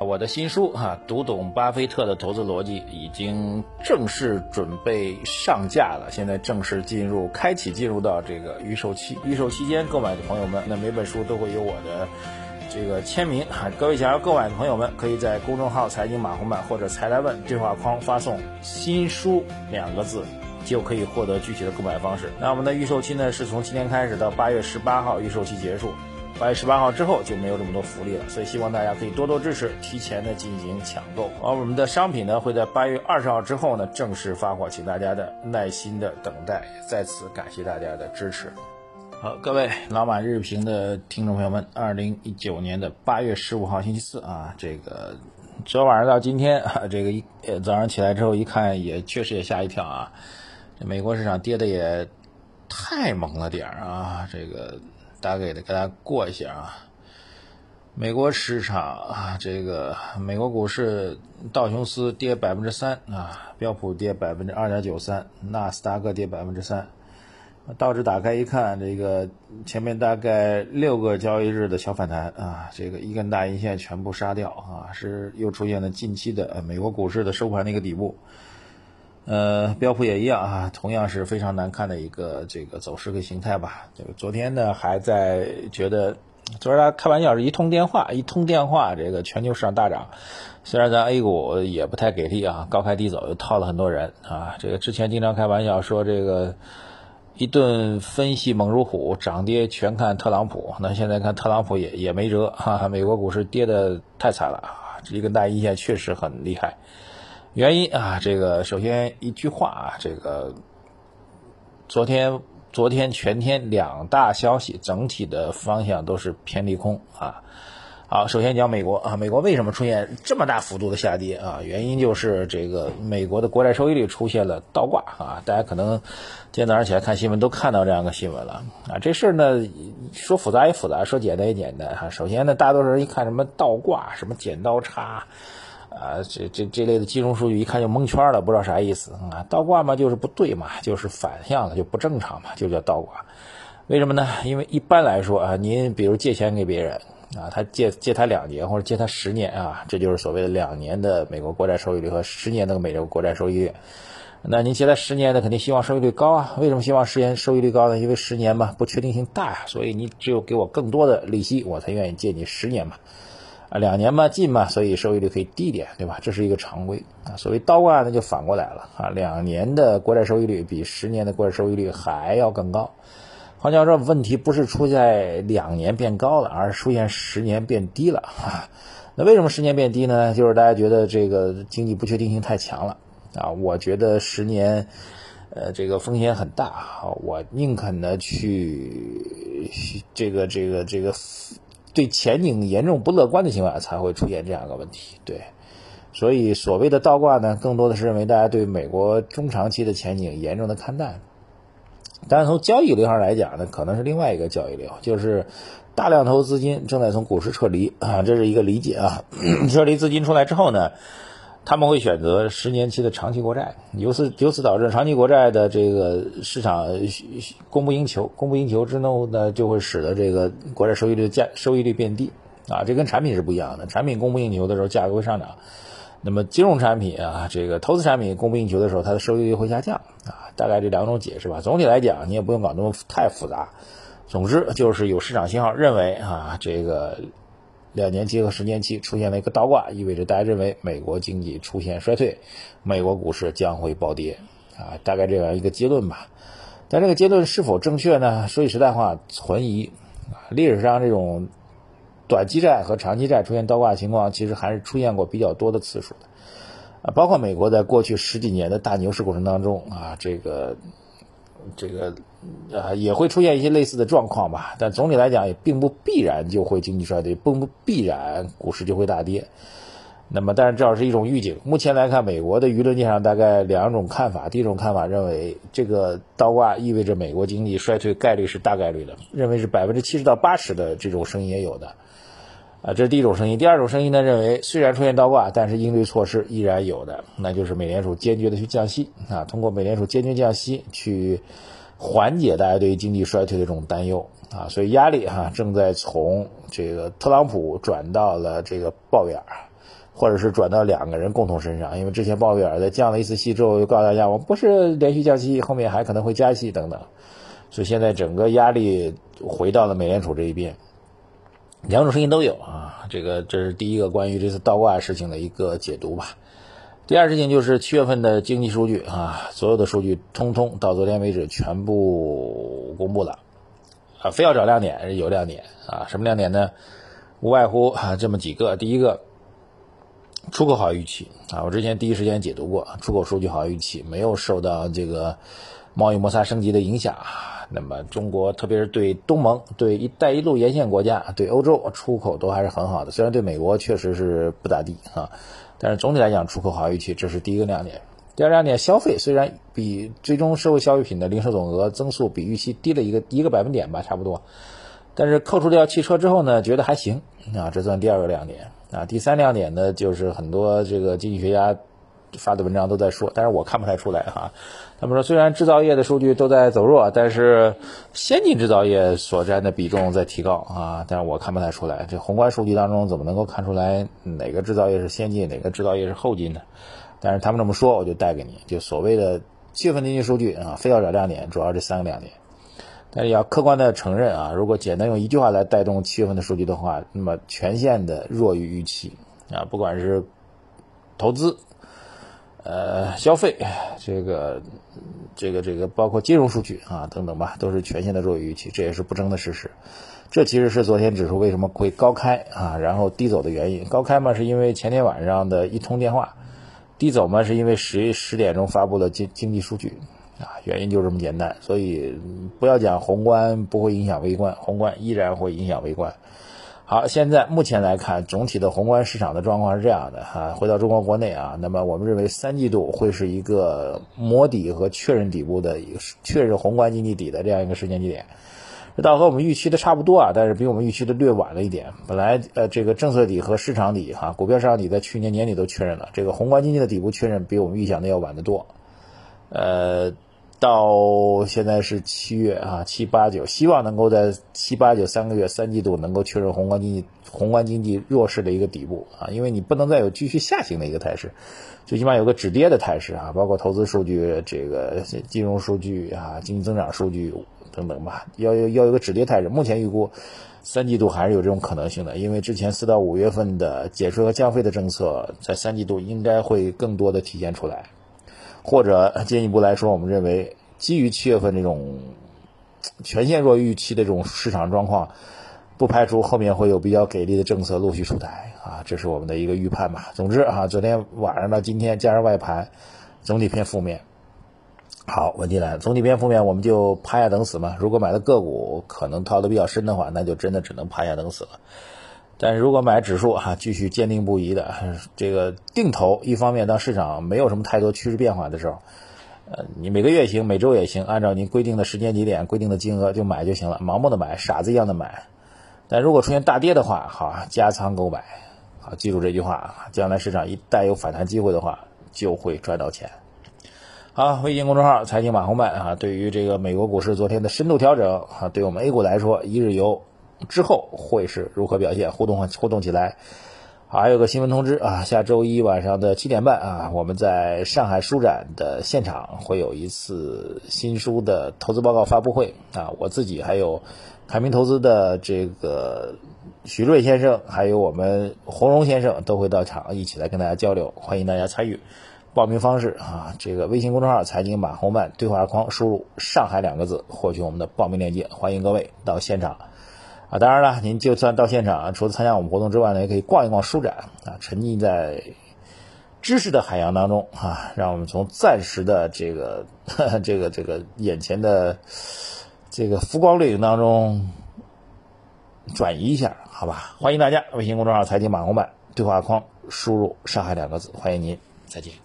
我的新书哈，读懂巴菲特的投资逻辑已经正式准备上架了，现在正式进入开启进入到这个预售期。预售期间购买的朋友们，那每本书都会有我的这个签名哈。各位想要购买的朋友们，可以在公众号“财经马红版”或者“财来问”对话框发送“新书”两个字，就可以获得具体的购买方式。那我们的预售期呢，是从今天开始到八月十八号预售期结束。八月十八号之后就没有这么多福利了，所以希望大家可以多多支持，提前的进行抢购。而我们的商品呢会在八月二十号之后呢正式发货，请大家的耐心的等待。在此感谢大家的支持。好，各位老马日评的听众朋友们，二零一九年的八月十五号星期四啊，这个昨晚上到今天啊，这个一早上起来之后一看，也确实也吓一跳啊，这美国市场跌的也太猛了点儿啊，这个。大概的给大家过一下啊，美国市场啊，这个美国股市道琼斯跌百分之三啊，标普跌百分之二点九三，纳斯达克跌百分之三。道指打开一看，这个前面大概六个交易日的小反弹啊，这个一根大阴线全部杀掉啊，是又出现了近期的美国股市的收盘的一个底部。呃，标普也一样啊，同样是非常难看的一个这个走势跟形态吧。这个昨天呢，还在觉得，昨儿他开玩笑是一通电话，一通电话，这个全球市场大涨。虽然咱 A 股也不太给力啊，高开低走，又套了很多人啊。这个之前经常开玩笑说，这个一顿分析猛如虎，涨跌全看特朗普。那现在看特朗普也也没辙哈，美国股市跌的太惨了啊，这一根大阴线确实很厉害。原因啊，这个首先一句话啊，这个昨天昨天全天两大消息，整体的方向都是偏利空啊。好，首先讲美国啊，美国为什么出现这么大幅度的下跌啊？原因就是这个美国的国债收益率出现了倒挂啊。大家可能今天早上起来看新闻都看到这样个新闻了啊。这事儿呢说复杂也复杂，说简单也简单哈。首先呢，大多数人一看什么倒挂，什么剪刀差。啊，这这这类的金融数据一看就蒙圈了，不知道啥意思啊？倒挂嘛，就是不对嘛，就是反向的，就不正常嘛，就叫倒挂。为什么呢？因为一般来说啊，您比如借钱给别人啊，他借借他两年或者借他十年啊，这就是所谓的两年的美国国债收益率和十年的美国国债收益率。那您借他十年的，肯定希望收益率高啊？为什么希望十年收益率高呢？因为十年嘛，不确定性大呀，所以你只有给我更多的利息，我才愿意借你十年嘛。啊，两年嘛，近嘛，所以收益率可以低点，对吧？这是一个常规啊。所谓倒挂呢，就反过来了啊。两年的国债收益率比十年的国债收益率还要更高。换句话说，问题不是出在两年变高了，而是出现十年变低了啊。那为什么十年变低呢？就是大家觉得这个经济不确定性太强了啊。我觉得十年，呃，这个风险很大啊。我宁肯呢去这个这个这个。对前景严重不乐观的情况下才会出现这样一个问题，对，所以所谓的倒挂呢，更多的是认为大家对美国中长期的前景严重的看淡。但是从交易流上来讲呢，可能是另外一个交易流，就是大量投资金正在从股市撤离啊，这是一个理解啊。撤离资金出来之后呢？他们会选择十年期的长期国债，由此由此导致长期国债的这个市场供不应求，供不应求之后呢，就会使得这个国债收益率价收益率变低啊，这跟产品是不一样的，产品供不应求的时候价格会上涨，那么金融产品啊，这个投资产品供不应求的时候，它的收益率会下降啊，大概这两种解释吧。总体来讲，你也不用搞那么太复杂，总之就是有市场信号认为啊，这个。两年期和十年期出现了一个倒挂，意味着大家认为美国经济出现衰退，美国股市将会暴跌，啊，大概这样一个结论吧。但这个结论是否正确呢？说句实在话，存疑。历史上这种短期债和长期债出现倒挂情况，其实还是出现过比较多的次数的。啊，包括美国在过去十几年的大牛市过程当中，啊，这个。这个啊也会出现一些类似的状况吧，但总体来讲也并不必然就会经济衰退，并不必然股市就会大跌。那么，但是这是一种预警。目前来看，美国的舆论界上大概两种看法：第一种看法认为这个倒挂意味着美国经济衰退概率是大概率的，认为是百分之七十到八十的这种声音也有的。啊，这是第一种声音。第二种声音呢，认为虽然出现倒挂，但是应对措施依然有的，那就是美联储坚决的去降息啊，通过美联储坚决降息去缓解大家对于经济衰退的这种担忧啊，所以压力哈正在从这个特朗普转到了这个鲍威尔，或者是转到两个人共同身上，因为之前鲍威尔在降了一次息之后，又告诉大家我不是连续降息，后面还可能会加息等等，所以现在整个压力回到了美联储这一边，两种声音都有啊，这个这是第一个关于这次倒挂事情的一个解读吧。第二事情就是七月份的经济数据啊，所有的数据通通到昨天为止全部公布了。啊，非要找亮点，有亮点啊！什么亮点呢？无外乎啊这么几个。第一个，出口好预期啊，我之前第一时间解读过，出口数据好预期，没有受到这个贸易摩擦升级的影响。那么中国特别是对东盟、对“一带一路”沿线国家、对欧洲出口都还是很好的，虽然对美国确实是不咋地啊，但是总体来讲出口好预期，这是第一个亮点。第二亮点，消费虽然比最终社会消费品的零售总额增速比预期低了一个一个百分点吧，差不多，但是扣除掉汽车之后呢，觉得还行啊，这算第二个亮点啊。第三亮点呢，就是很多这个经济学家发的文章都在说，但是我看不太出来哈。他们说，虽然制造业的数据都在走弱，但是先进制造业所占的比重在提高啊，但是我看不太出来，这宏观数据当中怎么能够看出来哪个制造业是先进，哪个制造业是后进的？但是他们这么说，我就带给你，就所谓的七月份经济数据啊，非要找亮点，主要这三个亮点。但是要客观的承认啊，如果简单用一句话来带动七月份的数据的话，那么全线的弱于预期啊，不管是投资、呃消费，这个、这个、这个，包括金融数据啊等等吧，都是全线的弱于预期，这也是不争的事实。这其实是昨天指数为什么会高开啊，然后低走的原因。高开嘛，是因为前天晚上的一通电话。低走嘛，是因为十十点钟发布了经经济数据，啊，原因就这么简单。所以不要讲宏观不会影响微观，宏观依然会影响微观。好，现在目前来看，总体的宏观市场的状况是这样的哈。回到中国国内啊，那么我们认为三季度会是一个摸底和确认底部的一个确认宏观经济底的这样一个时间节点。这倒和我们预期的差不多啊，但是比我们预期的略晚了一点。本来呃，这个政策底和市场底哈，股票市场底在去年年底都确认了，这个宏观经济的底部确认比我们预想的要晚得多。呃，到现在是七月啊，七八九，希望能够在七八九三个月三季度能够确认宏观经济宏观经济弱势的一个底部啊，因为你不能再有继续下行的一个态势，最起码有个止跌的态势啊，包括投资数据、这个金融数据啊、经济增长数据。等等吧，要要要有个止跌态势。目前预估三季度还是有这种可能性的，因为之前四到五月份的减税和降费的政策，在三季度应该会更多的体现出来。或者 进一步来说，我们认为基于七月份这种全线弱预期的这种市场状况，不排除后面会有比较给力的政策陆续出台啊，这是我们的一个预判吧。总之啊，昨天晚上到今天加上外盘，总体偏负面。好，问题来了，总体偏负面，我们就趴下等死嘛。如果买的个股可能套的比较深的话，那就真的只能趴下等死了。但是如果买指数哈，继续坚定不移的这个定投，一方面当市场没有什么太多趋势变化的时候，呃，你每个月行，每周也行，按照您规定的时间节点、规定的金额就买就行了，盲目的买，傻子一样的买。但如果出现大跌的话，好，加仓购买，好，记住这句话，将来市场一旦有反弹机会的话，就会赚到钱。好，微信公众号财经马红漫啊，对于这个美国股市昨天的深度调整啊，对我们 A 股来说，一日游之后会是如何表现？互动互动起来。还有个新闻通知啊，下周一晚上的七点半啊，我们在上海书展的现场会有一次新书的投资报告发布会啊，我自己还有凯明投资的这个徐瑞先生，还有我们洪荣先生都会到场，一起来跟大家交流，欢迎大家参与。报名方式啊，这个微信公众号“财经马红漫”对话框输入“上海”两个字，获取我们的报名链接。欢迎各位到现场啊！当然了，您就算到现场，除了参加我们活动之外呢，也可以逛一逛书展啊，沉浸在知识的海洋当中啊，让我们从暂时的这个这个这个眼前的这个浮光掠影当中转移一下，好吧？欢迎大家，微信公众号“财经马红版”对话框输入“上海”两个字，欢迎您，再见。